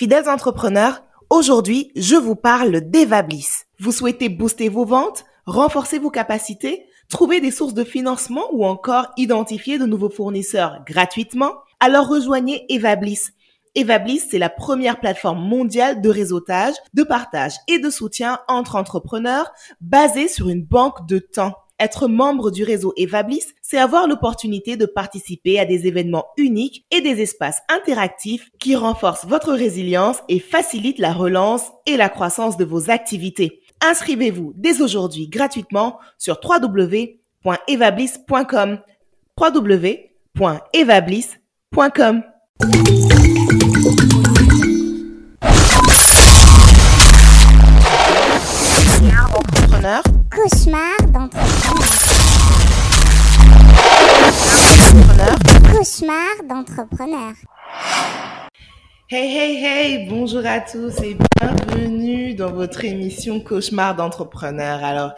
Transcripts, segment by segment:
Fidèles entrepreneurs, aujourd'hui, je vous parle d'Evablis. Vous souhaitez booster vos ventes, renforcer vos capacités, trouver des sources de financement ou encore identifier de nouveaux fournisseurs gratuitement? Alors rejoignez Evablis. Evablis, c'est la première plateforme mondiale de réseautage, de partage et de soutien entre entrepreneurs basée sur une banque de temps. Être membre du réseau Evablis, c'est avoir l'opportunité de participer à des événements uniques et des espaces interactifs qui renforcent votre résilience et facilitent la relance et la croissance de vos activités. Inscrivez-vous dès aujourd'hui gratuitement sur www.evablis.com. www.evablis.com. Cauchemar d'entrepreneur. Cauchemar d'entrepreneur. Hey, hey, hey, bonjour à tous et bienvenue dans votre émission Cauchemar d'entrepreneur. Alors,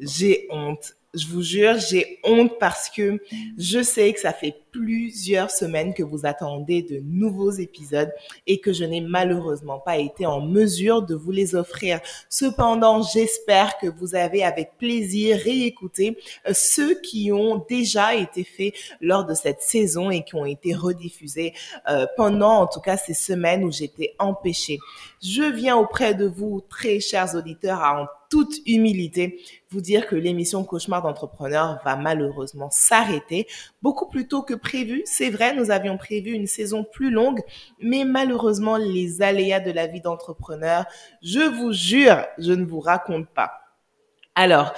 j'ai honte je vous jure, j'ai honte parce que je sais que ça fait plusieurs semaines que vous attendez de nouveaux épisodes et que je n'ai malheureusement pas été en mesure de vous les offrir. Cependant, j'espère que vous avez avec plaisir réécouté euh, ceux qui ont déjà été faits lors de cette saison et qui ont été rediffusés euh, pendant en tout cas ces semaines où j'étais empêchée. Je viens auprès de vous, très chers auditeurs, à en toute humilité, vous dire que l'émission Cauchemar d'entrepreneur va malheureusement s'arrêter beaucoup plus tôt que prévu. C'est vrai, nous avions prévu une saison plus longue, mais malheureusement, les aléas de la vie d'entrepreneur, je vous jure, je ne vous raconte pas. Alors,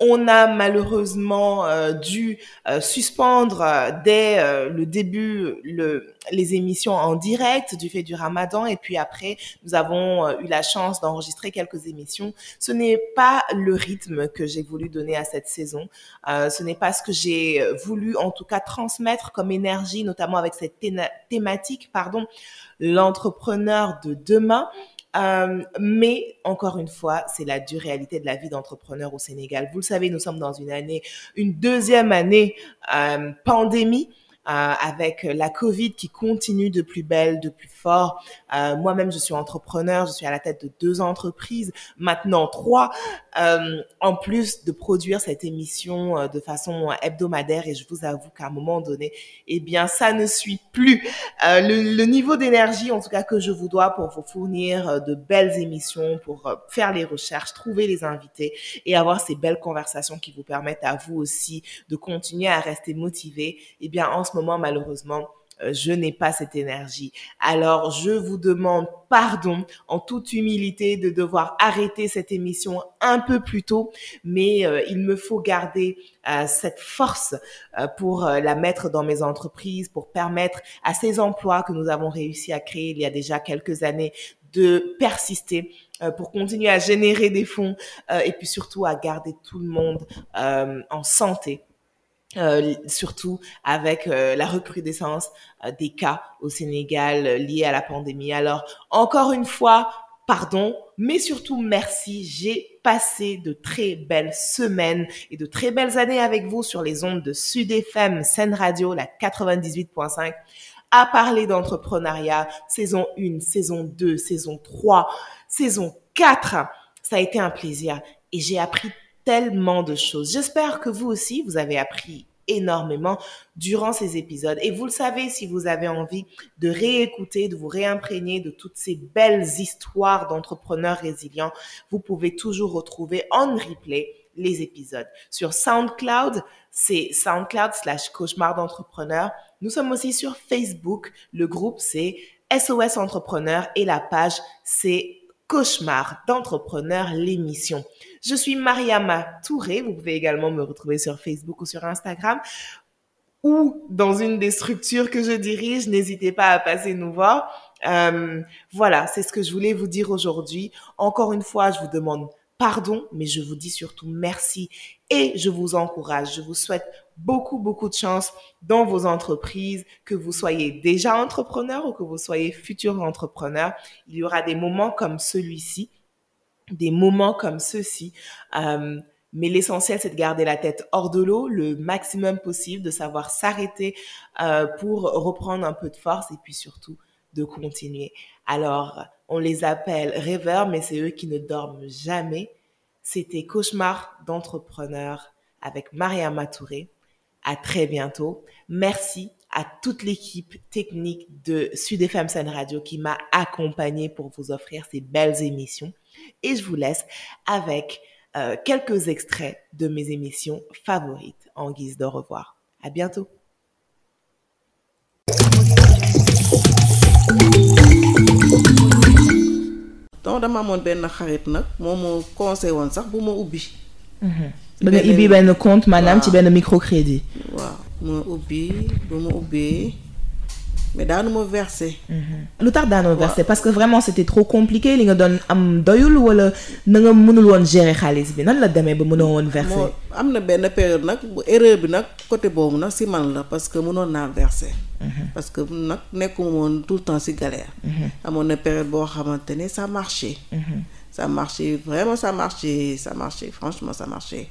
on a malheureusement euh, dû euh, suspendre euh, dès le début le, les émissions en direct du fait du ramadan et puis après nous avons eu la chance d'enregistrer quelques émissions. Ce n'est pas le rythme que j'ai voulu donner à cette saison. ce n'est pas ce que j'ai voulu en tout cas transmettre comme énergie, notamment avec cette thématique, pardon, l'entrepreneur de demain. Euh, mais encore une fois, c'est la dure réalité de la vie d'entrepreneur au Sénégal. Vous le savez, nous sommes dans une année, une deuxième année euh, pandémie. Euh, avec la Covid qui continue de plus belle, de plus fort. Euh, Moi-même, je suis entrepreneur, je suis à la tête de deux entreprises, maintenant trois, euh, en plus de produire cette émission de façon hebdomadaire. Et je vous avoue qu'à un moment donné, eh bien, ça ne suit plus le, le, niveau d'énergie, en tout cas, que je vous dois pour vous fournir de belles émissions, pour faire les recherches, trouver les invités et avoir ces belles conversations qui vous permettent à vous aussi de continuer à rester motivé. Eh bien, en moment, malheureusement, euh, je n'ai pas cette énergie. Alors, je vous demande pardon en toute humilité de devoir arrêter cette émission un peu plus tôt, mais euh, il me faut garder euh, cette force pour la mettre dans mes entreprises, pour permettre à ces emplois que nous avons réussi à créer il y a déjà quelques années de persister pour continuer à générer des fonds et puis surtout à garder tout le monde en santé euh, surtout avec euh, la recrudescence euh, des cas au Sénégal liés à la pandémie. Alors, encore une fois, pardon, mais surtout merci. J'ai passé de très belles semaines et de très belles années avec vous sur les ondes de Sud FM, Radio, la 98.5, à parler d'entrepreneuriat, saison 1, saison 2, saison 3, saison 4. Ça a été un plaisir et j'ai appris tellement de choses. J'espère que vous aussi, vous avez appris énormément durant ces épisodes. Et vous le savez, si vous avez envie de réécouter, de vous réimprégner de toutes ces belles histoires d'entrepreneurs résilients, vous pouvez toujours retrouver en replay les épisodes. Sur SoundCloud, c'est SoundCloud slash cauchemar d'entrepreneur. Nous sommes aussi sur Facebook. Le groupe, c'est SOS Entrepreneur et la page, c'est Cauchemar d'entrepreneur, l'émission. Je suis Mariama Touré. Vous pouvez également me retrouver sur Facebook ou sur Instagram ou dans une des structures que je dirige. N'hésitez pas à passer nous voir. Euh, voilà, c'est ce que je voulais vous dire aujourd'hui. Encore une fois, je vous demande pardon, mais je vous dis surtout merci et je vous encourage. Je vous souhaite beaucoup, beaucoup de chance dans vos entreprises, que vous soyez déjà entrepreneur ou que vous soyez futur entrepreneur. Il y aura des moments comme celui-ci, des moments comme ceux-ci. Euh, mais l'essentiel, c'est de garder la tête hors de l'eau le maximum possible, de savoir s'arrêter euh, pour reprendre un peu de force et puis surtout de continuer. Alors, on les appelle rêveurs, mais c'est eux qui ne dorment jamais. C'était Cauchemar d'entrepreneur avec Maria Touré. À très bientôt. Merci à toute l'équipe technique de Sud FM Scène Radio qui m'a accompagné pour vous offrir ces belles émissions. Et je vous laisse avec euh, quelques extraits de mes émissions favorites en guise de revoir. À bientôt. donc dama amoon benn xarit nag moom moo conseil woon sax bu ma ubbi. ba nga ibbi benn compte maanaam ci benn microcrédit. waaw ma ubbi bu ma ubbee mais daanu ma versé. lu tax daanoo versé parce que vraiment c'était trop compliqué li nga doon am doyul wala na nga mënul woon gérer xaalis bi? Nan la demee ba mënoo woon versé. moo am na benn période nag bu erreur bi nag côté boobu nag si man la parce que mënoon naa versé. parce que nag nekkuma woon tout le temps si galère. amoon na période boo xamante ne ça marchait. ça marchait vraiment ça marchait ça marchait franchement ça marchait.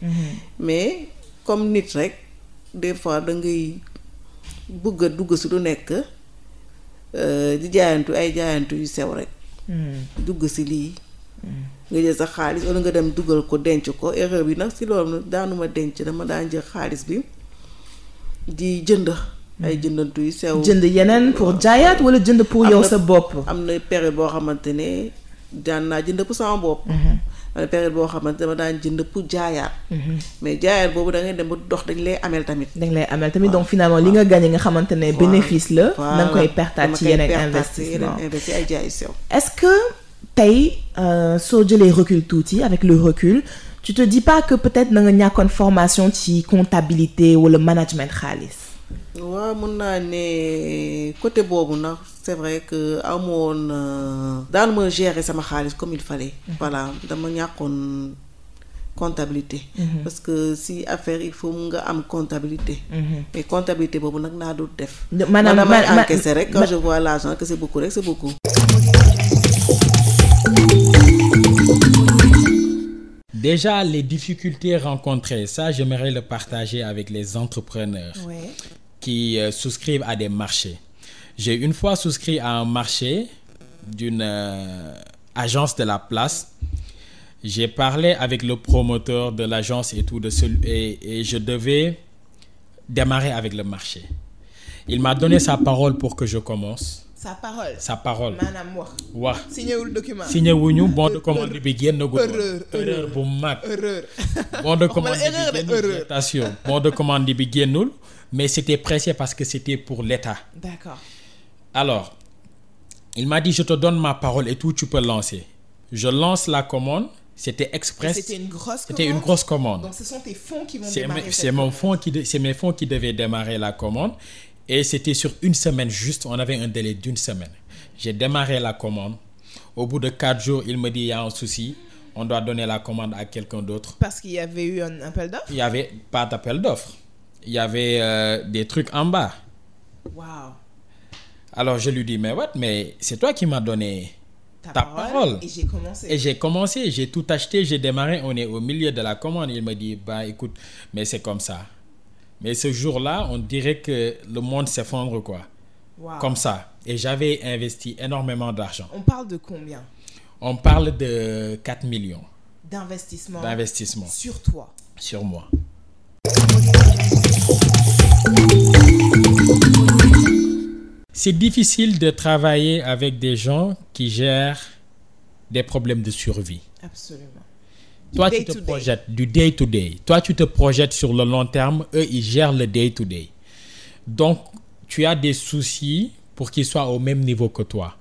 mais comme nit rek des fois da ngay bëgg a dugg si lu nekk di jaayantu ay jaayantu yu sew rek. dugg si lii. nga jël sa xaalis wala nga dem dugal ko denc ko erreur bi nag si loolu daanuma denc dama daan jël xaalis bi di jënd. ay jëndantu yu sew. jënd yeneen pour jaayaat wala jënd pour yow sa bopp. am na période boo xamante ne daan naa jënd pour sama bopp. Na période boo xamante dama daan jënd pour jaayaat. mais jaayaat boobu da ngay dem ba dox dañ lay ameel tamit. dañ lay ameel tamit donc finalement li nga gagné nga xamante ne bénéfice la. da nga koy pertaat ci yeneen investissement ci ay jaay yu sew. est-ce que tey soo jëlee recul tuuti avec le recul tu te dis pas que peut-être nga ñàkkoon formation ci comptabilité wala management xaalis? waaw mun naa ne côté boobu nag c'est vrai que amoon daan ma gérer sama xaalis comme il fallait. voilà dama ñàkkoon comptabilité. parce que si affaire il faut nga am comptabilité. mais comptabilité boobu nag naa dul def. maanaam damay encaisser rek quand je vois l'argent que c'est beaucoup rek c'est beaucoup. Déjà, les difficultés rencontrées, ça, j'aimerais le partager avec les entrepreneurs Ouais. qui euh, souscrivent à des marchés. J'ai une fois souscrit à un marché d'une euh, agence de la place. J'ai parlé avec le promoteur de l'agence et tout, de celui, et, et je devais démarrer avec le marché. Il m'a donné sa parole pour que je commence. sa parole? Sa parole. maanaam wax. wax signé wul document. signé wuñu bon de commande bi woon. Erreur, erreur bu mag. erreur. bon de commande bi génnul attention bon de commande bi génnul mais c'était pressé parce que c'était pour l'État D'accord. Alors il m'a dit je te donne ma parole et tout tu peux lancer je lance la commande c'était express C'était une grosse c'était une commande. grosse commande Donc ce sont tes fonds qui vont démarrer. c'est mon fonds qui c'est mes fonds qui devaient démarrer la commande et c'était sur une semaine juste on avait un délai d'une semaine j'ai démarré la commande au bout de quatre jours il me dit il y a un souci on doit donner la commande à quelqu'un d'autre Parce qu'il y avait eu un appel d'offres? il y avait pas d'appel d'offres. Il y avait euh, des trucs en bas. Waouh. Alors je lui dis, mais what, mais c'est toi qui m'as donné Ta, ta parole. parole. Et j'ai commencé. Et j'ai commencé, j'ai tout acheté, j'ai démarré, on est au milieu de la commande. Il me dit, bah écoute, mais c'est comme ça. Mais ce jour-là, on dirait que le monde s'effondre, quoi. Comme ça. Et j'avais investi énormément d'argent. On parle de combien? On parle de 4 millions d'investissement d'investissement sur toi sur moi. C'est difficile de travailler avec des gens qui gèrent des problèmes de survie. Absolument. Toi, tu te to day. projettes du day to day. Toi, tu te projettes sur le long terme. Eux, ils gèrent le day to day. Donc, tu as des soucis pour qu'ils soient au même niveau que toi.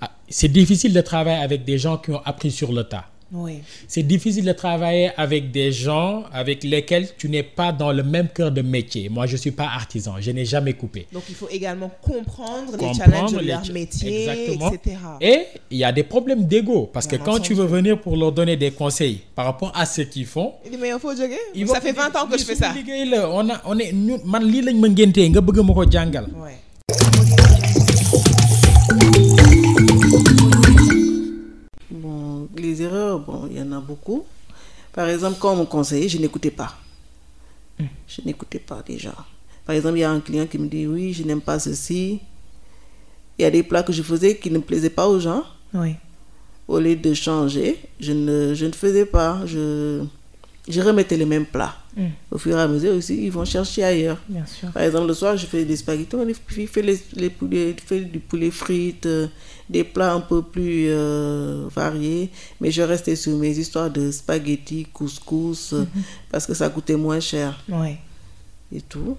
Ah, C'est difficile de travailler avec des gens qui ont appris sur le tas. Oui. C'est difficile de travailler avec des gens avec lesquels tu n'es pas dans le même cœur de métier. Moi, je ne suis pas artisan. Je n'ai jamais coupé. Donc il faut également comprendre, les challenges de leur métier, Exactement. etc. Et il y a des problèmes d'ego. Parce que quand tu veux venir pour leur donner des conseils par rapport à ce qu'ils font, Il dit, mais il faut jogger. ils Ça fait te 20 dire, ans que je "Lii fais ça. liggéey la. On a, on est, ñun- man lii lañ ma ngéntee nga bëgg ma ko jàngal. Ouais. Les erreurs, bon, il y en a beaucoup. Par exemple, quand on me conseillait, je n'écoutais pas. Je n'écoutais pas déjà. Par exemple, il y a un client qui me dit oui, je n'aime pas ceci. Il y a des plats que je faisais qui ne plaisaient pas aux gens. Oui. Au lieu de changer, je ne, je ne faisais pas. Je, je remettais les mêmes plats. Mm. Au fur et à mesure aussi, ils vont chercher ailleurs. Bien sûr. Par exemple, le soir, je fais des spaghettis, les filles font les, les poulets, fait du poulet frites, euh, des plats un peu plus euh, variés. Mais je restais sur mes histoires de spaghettis, couscous, euh, parce que ça coûtait moins cher Oui. et tout.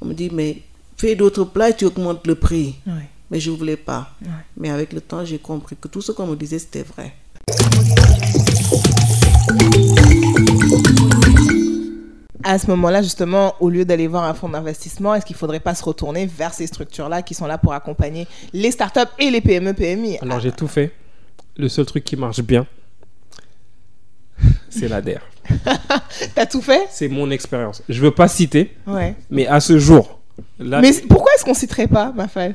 On me dit, mais fais d'autres plats et tu augmentes le prix. Oui. Mais je ne voulais pas. Ouais. Mais avec le temps, j'ai compris que tout ce qu'on me disait, c'était vrai. À ce moment-là, justement, au lieu d'aller voir un fonds d'investissement, est-ce qu'il ne faudrait pas se retourner vers ces structures-là qui sont là pour accompagner les startups et les PME, PMI? Alors j'ai tout fait. Le seul truc qui marche bien, c'est l'ADER. T'as tout fait? C'est mon expérience. Je veux pas citer, Ouais. mais à ce jour, là, Mais pourquoi est-ce qu'on ne citerait pas, Mafal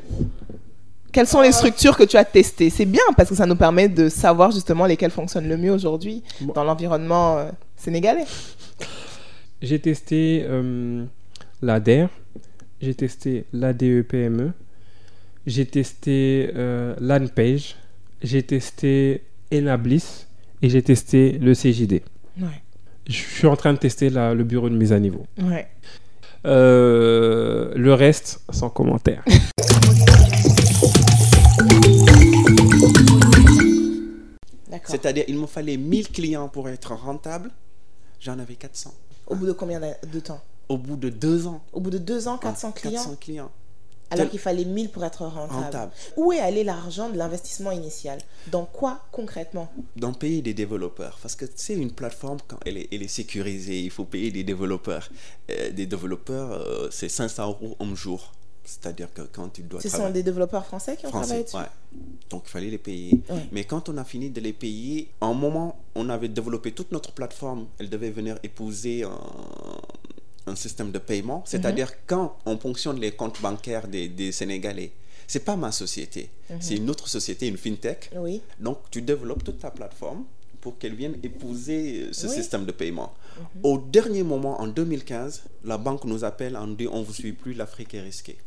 Quelles sont les structures que tu as testées? C'est bien parce que ça nous permet de savoir justement lesquelles fonctionnent le mieux aujourd'hui Bon. dans l'environnement euh, sénégalais. J'ai testé euh, l'ADER, j'ai testé l'ADEPME, E, j'ai testé euh, l'ANPAGE, j'ai testé Enablis et j'ai testé le CJD. Ouais. Je suis en train de tester la- le bureau de mise à niveau. Ouais. Euh, le reste, sans commentaire. D'accord. C'est-à-dire, il me fallait 1000 clients pour être rentable. J'en avais 400. Au bout de combien de temps? Au bout de deux ans. Au bout de deux ans, 400 clients 400 clients? Alors qu'il fallait 1000 pour être rentable. Rentable. Où est allé l'argent de l'investissement initial? Dans quoi concrètement? Dans payer des développeurs. Parce que c'est une plateforme, quand elle est, elle est sécurisée, il faut payer des développeurs. Euh, des développeurs, euh, c'est 500 euros un jour. C'est-à-dire que quand tu dois Ce sont des développeurs français qui ont travaillé français, dessus ouais. Donc il fallait les payer. Ouais. Mais quand on a fini de les payer, un moment, on avait développé toute notre plateforme. Elle devait venir épouser un, un système de paiement. C'est-à-dire quand on fonctionne les comptes bancaires des, des Sénégalais, c'est pas ma société, c'est une autre société, une fintech. Oui. Donc tu développes toute ta plateforme pour qu'elle vienne épouser euh, ce Oui. système de paiement. Au dernier moment, en 2015, la banque nous appelle en dit on vous suit plus, l'Afrique est risquée.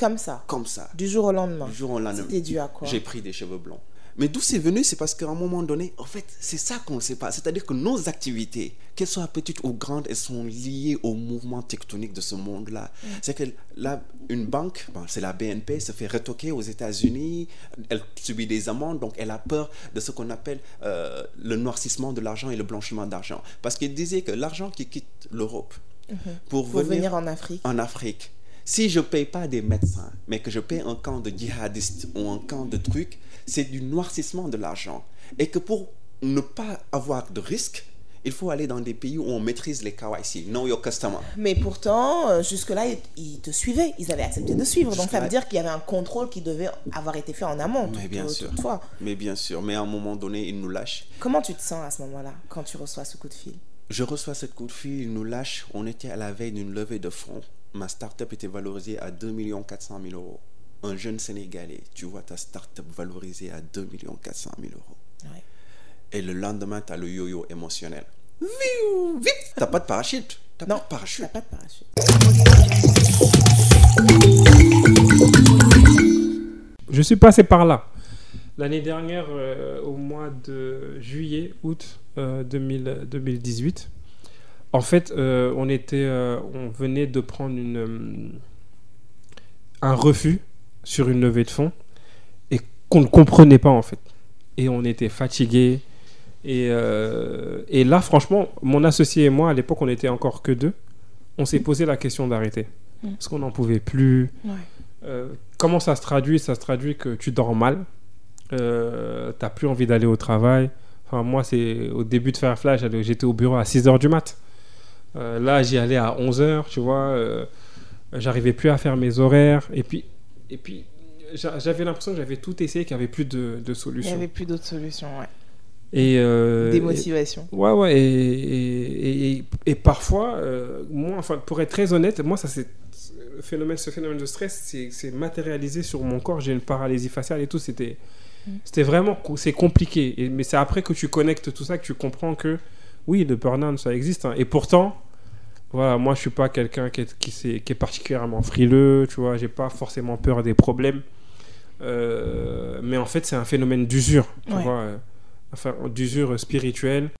Comme ça. Comme ça. Du jour au lendemain. Du jour au lendemain. C'était dû à quoi? J'ai pris des cheveux blonds. Mais d'où c'est venu, c'est parce qu'à un moment donné, en fait, c'est ça qu'on ne sait pas. C'est-à-dire que nos activités, qu'elles soient petites ou grandes, elles sont liées au mouvement tectonique de ce monde-là. C'est que là, une banque, bon, c'est la BNP, se fait retoquer aux États-Unis, elle subit des amendes, donc elle a peur de ce qu'on appelle euh, le noircissement de l'argent et le blanchiment d'argent. Parce qu'il disait que l'argent qui quitte l'Europe pour, Pour venir venir en Afrique. en Afrique, si je ne paye pas des médecins, mais que je paye un camp de djihadistes ou un camp de trucs, c'est du noircissement de l'argent. Et que pour ne pas avoir de risque, il faut aller dans des pays où on maîtrise les KYC, know your customer. Mais pourtant, euh, jusque-là, ils, te suivaient. Ils avaient accepté de suivre. Donc ça veut dire qu'il y avait un contrôle qui devait avoir été fait en amont. Mais bien tout- sûr. toutefois. Mais bien sûr, mais à un moment donné, ils nous lâchent. Comment tu te sens à ce moment-là, quand tu reçois ce coup de fil? Je reçois cette coup de fil, ils nous lâchent. On était à la veille d'une levée de fonds. Ma start-up était valorisée à 2 400 000 euros. Un jeune Sénégalais, tu vois ta start-up valorisée à 2 400 000 euros. Ouais. Et le lendemain, tu as le yo-yo émotionnel. Vip T'as pas de parachute T'as pas Non, de parachute. T'as pas de parachute. Je suis passé par là. L'année dernière, euh, au mois de juillet, août euh, 2000 2018, en fait, euh, on, était, euh, on venait de prendre une, euh, un refus sur une levée de fonds et qu'on ne comprenait pas en fait. Et on était fatigué. Et, et là, franchement, mon associé et moi, à l'époque, on n'était encore que deux. On s'est posé la question d'arrêter. Mm. Parce qu'on n'en pouvait plus. Ouais. Euh, comment ça se traduit? Ça se traduit que tu dors mal, euh, t'as plus envie d'aller au travail. Enfin, moi, c'est au début de Firefly, j'étais au bureau à 6h du mat. Euh, là, j'y allais à 11h, tu vois. euh, J'arrivais plus à faire mes horaires. Et puis, et puis j'a- j'avais l'impression que j'avais tout essayé, qu'il n'y avait plus de, de Il n'y solution. avait plus d'autres solutions, ouais. Et, euh, Démotivation. et- ouais, ouais. Et, et, et- et parfois, euh, moi, enfin, pour être très honnête, moi, ça c'est phénomène, ce phénomène de stress, c'est matérialisé sur mon corps. J'ai une paralysie faciale et tout. C'était, c'était vraiment, c'est compliqué. Mais c'est après que tu connectes tout ça que tu comprends que oui, le burn-out, ça existe. hein. Et pourtant, voilà, moi, je suis pas quelqu'un qui est, qui, s'est- qui est particulièrement frileux. Tu vois, j'ai pas forcément peur des problèmes. Euh, mais en fait, c'est un phénomène d'usure, tu Ouais. vois, euh, enfin, d'usure spirituelle.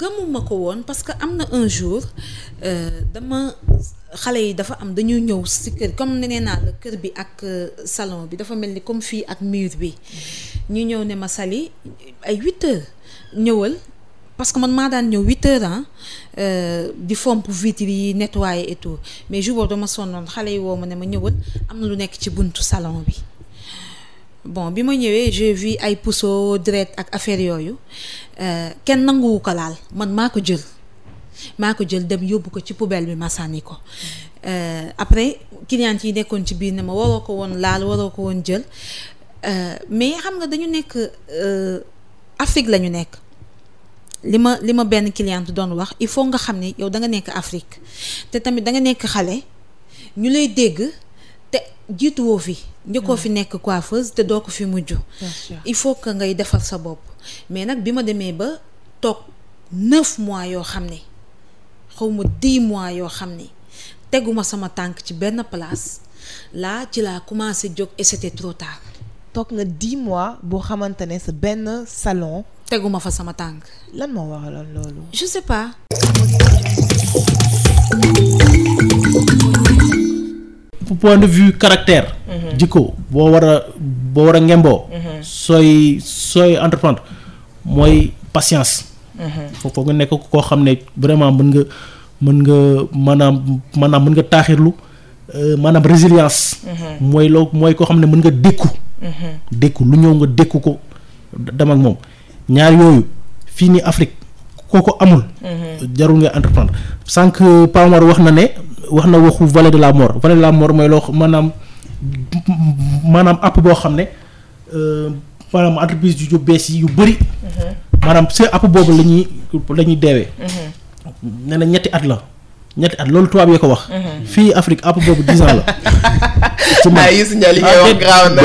Gëmuma ko woon parce que un jour euh, dama xale yi dafa am la salon bi dafa comme fii ak mur bi. Ñu ñëw ne ma huit heures ñëwal parce que man maa daan heures ah di fomp nettoyer et tout. Mais jour boobu dama sonnoon xale yi woo ma ne ma ñëwal am na lu nekk ci salon bon bi ma ñëwee j'ai vu ay puso deret ak affaire yooyu. Euh, kenn nanguwu ko laal. Man maa ko jël. Maa ko jël dem yóbbu ko ci poubelle bi ma sànni ko. Euh, après client yi nekkoon ci biir ne ma waroo ko woon laal waroo ko woon jël. Euh, mais xam nga dañu nekk Afrique la ñu nekk. Li ma li ma benn cliente doon wax il faut nga xam ne yow da nga nekk Afrique. Te tamit da nga nekk xale. Ñu lay dégg jiituwoo fi. njëkkoo fi nekk coiffeuse te doo ko fi mujj. Il faut que ngay defar sa bopp. Mais nag bi ma demee ba toog neuf mois yoo xam ne xaw ma dix mois yoo xam ne teguma sama tànk ci benn place. Là ci laa commencé jóg et c'était trop tard. Toog nga dix mois boo xamante ne sa benn salon teguma fa sama tànk. Lan moo waraloon loolu? je sais pas point de vue caractère. jikko boo war a boo war a ngemboo. sooy sooy entreprendre mooy patience. foofu nga nekk koo xam ne vraiment mën nga mën nga maanaam maanaam mën nga taaxirlu euh, maanaam résilience. mooy loo mooy koo xam ne mën nga dékku. dékku lu ñëw nga dékku ko dem ak moom ñaar yooyu fii ni Afrique koo ko amul. jarul nga entreprendre sànq Pamar wax na ne wax na waxu vallée de la mort vallée de la mort mooy loo maanaam maanaam app boo xam ne euh, maanaam entreprise yu bees yi yu bëri. maanaam si app boobu la ñuy la ñuy deewee. nee na ñetti at la ñetti at loolu tubaab yee ko wax. fii Afrique app boobu dix ans la. ci man ah Youssou Ndiaye li ngay wax graaw na.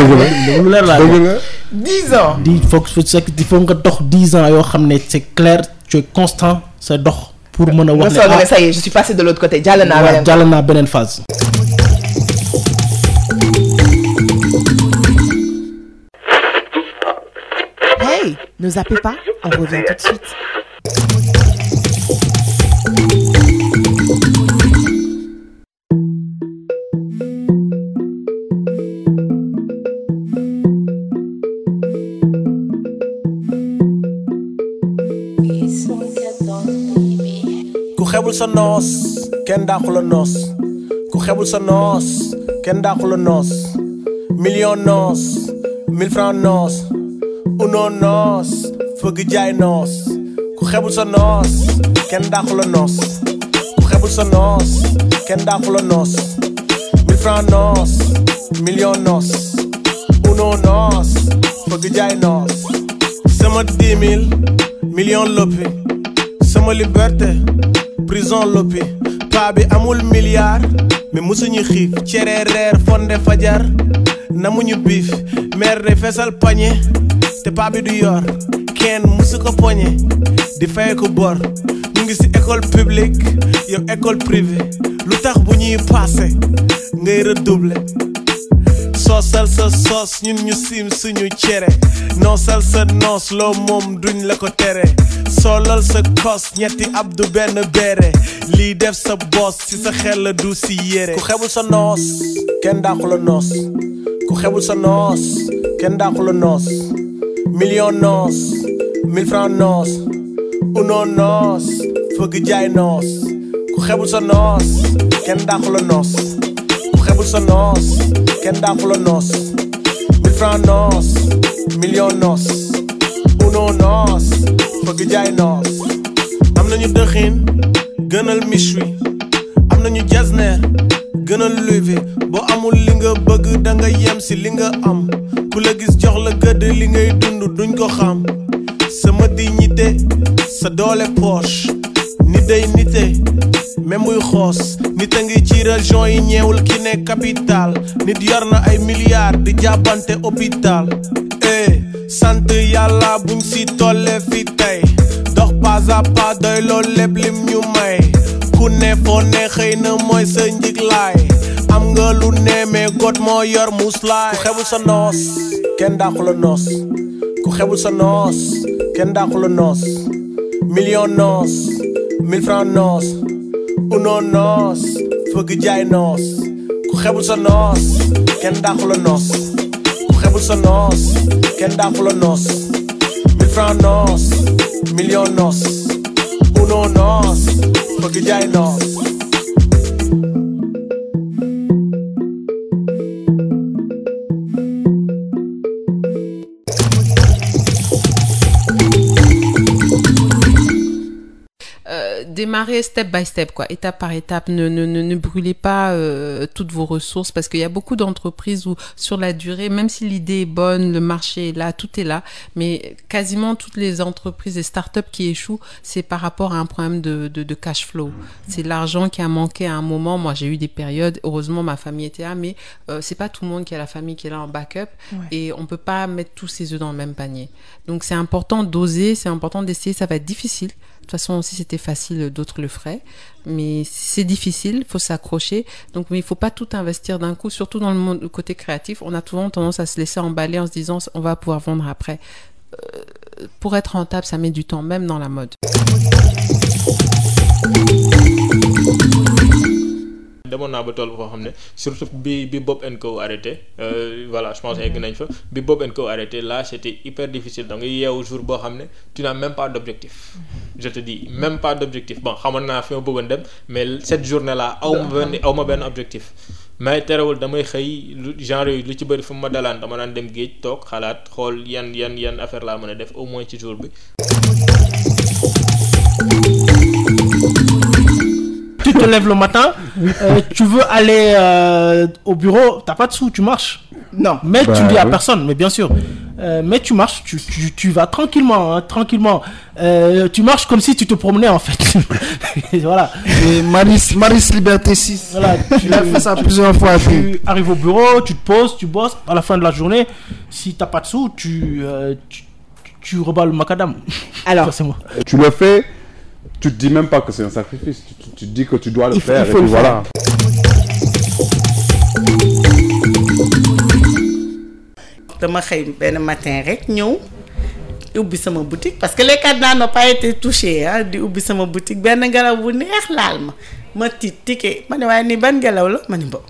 lu leer laa dix ans. di foog fekk il faut nga dox dix ans yoo xam ne c'est clair tu es constant sa dox pour mën a wax ne ah ça y est je suis passé de l'autre côté jàll naa beneen jàll naa beneen phase. Hey, ne zappez pas, on revient tout de suite. Xebul sa noos kenn dàqu la noos. Ku xebul sa noos kenn dàqu noos. Million noos mille francs noos. Uno noos fëgg jaay noos. Ku xebul sa noos kenn dàqu la noos. Ku xebul sa noos kenn dàqu noos. Mille francs noos million noos. Uno noos fëgg jaay noos. Sama dix mille million sama liberté prison loppi. Paa bi amul milliard mais musuñu xiif. Cere reer fonde fajar namuñu biif. Mère de fesal pañe te paa bi du yor. Kenn musu ko poñe di fay ko bor. Ñu ngi école publique yow école privée. Lu tax bu ñuy passé ngay redoubler soosal sa soos ñun ñu suñu cere. Noosal sa noos loo moom duñ la ko tere. Solal sa kos ñetti abdu benn beere. Lii def sa boos ci sa xel la du si yére. Ku xebul sa noos kenn dàqu la noos. Ku xebul sa noos kenn la noos. Million noos mille noos. Uno noos fëgg jaay noos. Ku xebul sa noos kenn la noos. Ku xebul sa noos kenn dàqu la noos mille francs noos million noos uno noos fëgg jaay noos am nañu dëxin gënal miche am nañu jasneer gënal luvi. Boo amul li nga bëgg da nga yem si li nga am. Ku la gis jox la gëdd li ngay dund duñ ko xam. Sama dignité sa doole poche. Nit day nite même muy xoos nit a ngi ci région yi ñeewul ki ne capital. Nit yor na ay milliards di jàppante hôpital. Eh sant yàlla buñ si tolle fi tey. Dox pas à pas doy lool lépp lim ñu may. Ku ne foo ne xëy na mooy sa njiglaay. Am nga lu ne mais got moo yor muslaay. Ku xebul sa noos kenn dàqu noos. Million noos mille francs noos. Uno noos fëgg jaay noos. Ku xebul sa noos kenn la noos. Ku xebul sa noos kenn la noos. Mille noos million noos. Unoon noos fëgg jaay noos. Démarrer step by step, quoi, étape par étape. Ne, ne, ne, ne brûlez pas euh, toutes vos ressources parce qu'il y a beaucoup d'entreprises où, sur la durée, même si l'idée est bonne, le marché est là, tout est là, mais quasiment toutes les entreprises et startups qui échouent, c'est par rapport à un problème de, de, de cash flow. C'est l'argent qui a manqué à un moment. Moi, j'ai eu des périodes, heureusement, ma famille était là, mais euh, c'est pas tout le monde qui a la famille qui est là en backup et on peut pas mettre tous ses œufs dans le même panier. Donc, c'est important d'oser, c'est important d'essayer, ça va être difficile. De toute façon, si c'était facile, d'autres le feraient. Mais c'est difficile, faut s'accrocher. Donc, mais il faut pas tout investir d'un coup, surtout dans le monde côté créatif. On a souvent tendance à se laisser emballer en se disant on va pouvoir vendre après. Euh, pour être rentable, ça met du temps, même dans la mode. Naa ba toll surtout bi bi Bob arrêté euh, voilà je pense egg nañ fa. Bi Bob and arrêté là c'était hyper difficile. Da nga yeewu jour boo xam ne tu n'as même pas d'objectif. Je te dis même pas d'objectif. Bon xamoon naa fi ma bëggoon dem mais cette journée là aw ma benn aw ma objectif. Mais terewul damay xëy lu genre yooyu lu ci bëri fu ma dalaan dama daan dem géej toog xalaat xool yan yan yan affaire laa mën a au moins ci jour Tu te lèves le matin, euh, tu veux aller euh, au bureau, t'as pas de sous, tu marches. Non. Mais Bah, tu dis à oui. personne, mais bien sûr. Euh, mais tu marches, tu, tu, tu vas tranquillement, hein, tranquillement. Euh, tu marches comme si tu te promenais en fait. voilà. Et Maris, Maris Liberté 6. Voilà, tu, a fait ça plusieurs fois. tu arrives au bureau, tu te poses, tu bosses. À la fin de la journée, si t'as pas de sous, tu, euh, tu, tu rebats le macadam. Alors, Ça, c'est moi. Tu le fais, tu te dis même pas que c'est un sacrifice. Tu, tu- tu te dis que tu dois le Il faut- faire. il faut et le puis voilà. dama xëy benn matin rek ñëw ubbi sama boutique parce que les cadenas n'ont pas été touchés ah di ubbi sama boutique. Benn ngelaw bu neex laal ma. Ma tiit tikke ma ne waaye ni ban ngelaw la? Ma ne bon.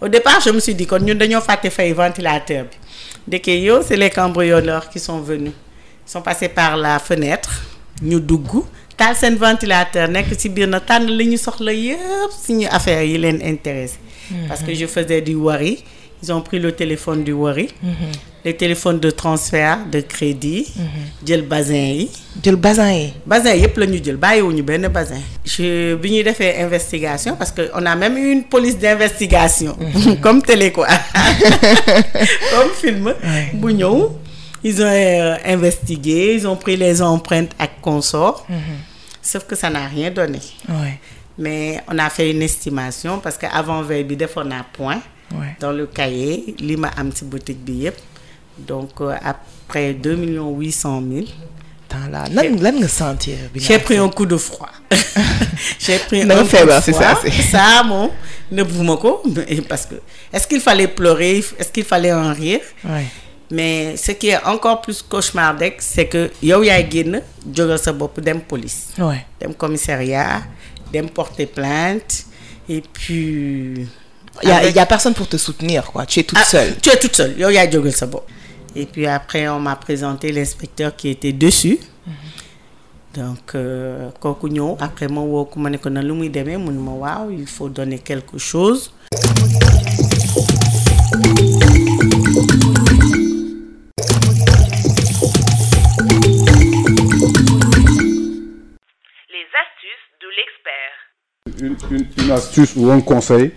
Au départ je me suis dit kon ñun dañoo fàtte fay ventilateur bi. Ndeke yow c'est les cambrioleurs qui sont venus. Ils sont passés par la fenêtre ñu dugg taal seen ventilateur nekk ci biir na tànn li ñu soxla yëpp suñu affaire yi leen intéressé. Parce que je faisais du Wari ils ont pris le téléphone du Wari les téléphones de transfert de crédit. Jël basin yi. Jël basin yi. basin yëpp la ñu jël bàyyiwuñu benn basin. Je bi ñuy defee investigation parce que on a même eu une police d'investigation. Comme télé quoi. Comme film. Bu ñëw ils ont euh, investigué ils ont pris les empreintes ak consort sauf que ça n'a rien donné. Ouais. mais on a fait une estimation parce que avant veille bi defoon naa point Ouais. dans le cahier. Li ma am ci boutique bi yëpp. Donc euh, après deux millions huit cent mille. Temps là lan lan nga sentir. bi nga j'ai pris un coup de froid. J'ai pris un coup de froid. ça, moom nëbbuma ko parce que est-ce qu'il fallait pleurer? Est-ce qu'il fallait en rire? Ouais. Mais ce qui est encore plus cauchemardesque c'est que yow yaay génn jógal sa bopp dem police Ouais. dem commissariat dem porter plainte et puis Il y a, avec- il y a personne pour te soutenir, quoi. Tu es toute Ah, seule. Tu es toute seule. Yow yaay jógal sa bopp. Et puis après, on m'a présenté l'inspecteur qui était dessus. Donc, euh, kooku ñëw après ma woo ko ma ne ko na lu muy demee? Mun ma waaw il faut donner quelque chose. L'expert. Une, une- astuce ou un conseil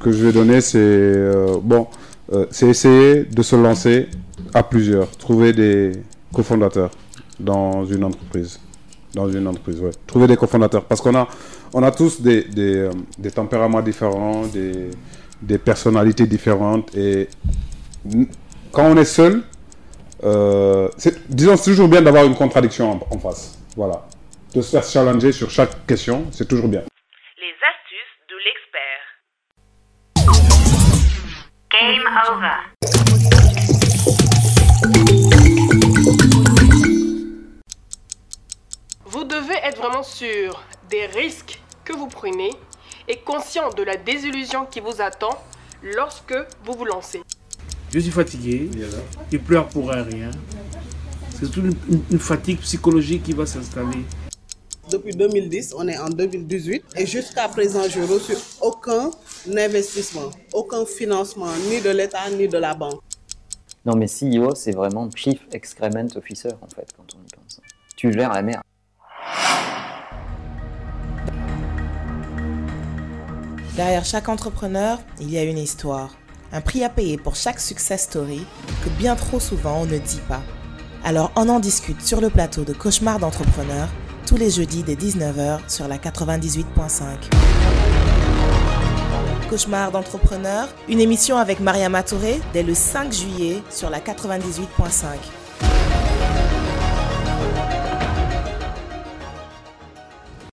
que je vais donner, c'est euh, bon, euh, c'est essayer de se lancer à plusieurs, trouver des cofondateurs dans une entreprise, dans une entreprise, ouais. Trouver des cofondateurs parce qu'on a, on a tous des, des, euh, tempéraments différents, des, des personnalités différentes et quand on est seul, disons c'est toujours bien d'avoir une contradiction en face, voilà, de se faire challenger sur chaque question, c'est toujours bien. l'expert. Game over. Vous devez être vraiment sûr des risques que vous prenez et conscient de la désillusion qui vous attend lorsque vous vous lancez. Je suis fatigué, je pleure pour un rien. C'est toute une, une- une fatigue psychologique qui va s'installer. Depuis 2010, on est en 2018 et jusqu'à présent, je n'ai reçu aucun investissement, aucun financement, ni de l'État, ni de la banque. Non, mais CEO, c'est vraiment Chief Excrement Officer, en fait, quand on y pense. Tu gères la merde. Derrière chaque entrepreneur, il y a une histoire. Un prix à payer pour chaque success story que bien trop souvent on ne dit pas. Alors on en discute sur le plateau de Cauchemar d'entrepreneurs tous les jeudis dès 19h sur la 98.5. Cauchemar d'entrepreneurs, une émission avec Mariama Touré dès le 5 juillet sur la 98.5.